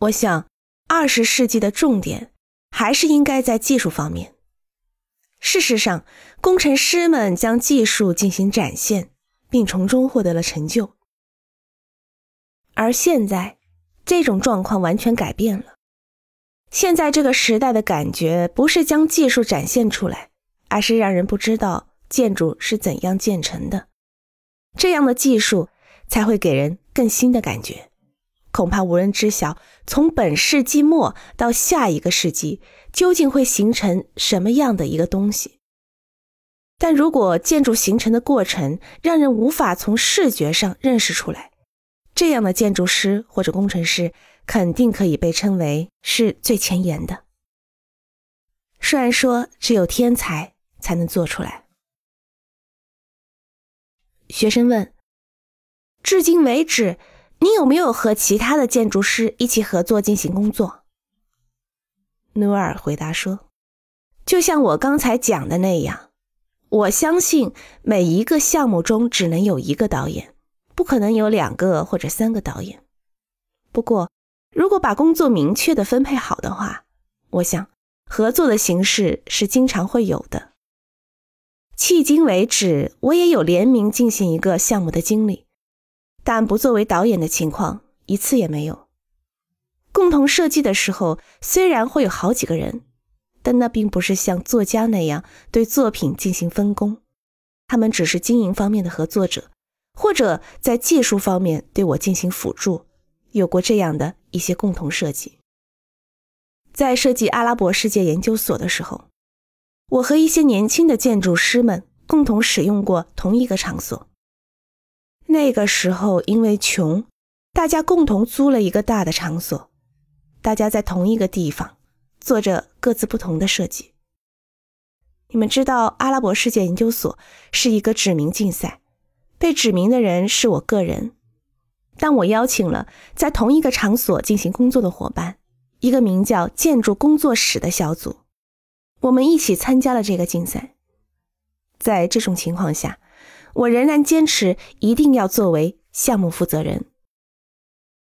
我想，二十世纪的重点还是应该在技术方面。事实上，工程师们将技术进行展现，并从中获得了成就。而现在，这种状况完全改变了。现在这个时代的感觉不是将技术展现出来，而是让人不知道建筑是怎样建成的。这样的技术才会给人更新的感觉。恐怕无人知晓，从本世纪末到下一个世纪，究竟会形成什么样的一个东西。但如果建筑形成的过程让人无法从视觉上认识出来，这样的建筑师或者工程师肯定可以被称为是最前沿的。虽然说只有天才才能做出来。学生问：至今为止。你有没有和其他的建筑师一起合作进行工作？努尔回答说：“就像我刚才讲的那样，我相信每一个项目中只能有一个导演，不可能有两个或者三个导演。不过，如果把工作明确的分配好的话，我想合作的形式是经常会有的。迄今为止，我也有联名进行一个项目的经历。”但不作为导演的情况一次也没有。共同设计的时候，虽然会有好几个人，但那并不是像作家那样对作品进行分工，他们只是经营方面的合作者，或者在技术方面对我进行辅助。有过这样的一些共同设计。在设计阿拉伯世界研究所的时候，我和一些年轻的建筑师们共同使用过同一个场所。那个时候，因为穷，大家共同租了一个大的场所，大家在同一个地方做着各自不同的设计。你们知道，阿拉伯世界研究所是一个指名竞赛，被指名的人是我个人，但我邀请了在同一个场所进行工作的伙伴，一个名叫建筑工作室的小组，我们一起参加了这个竞赛。在这种情况下。我仍然坚持一定要作为项目负责人，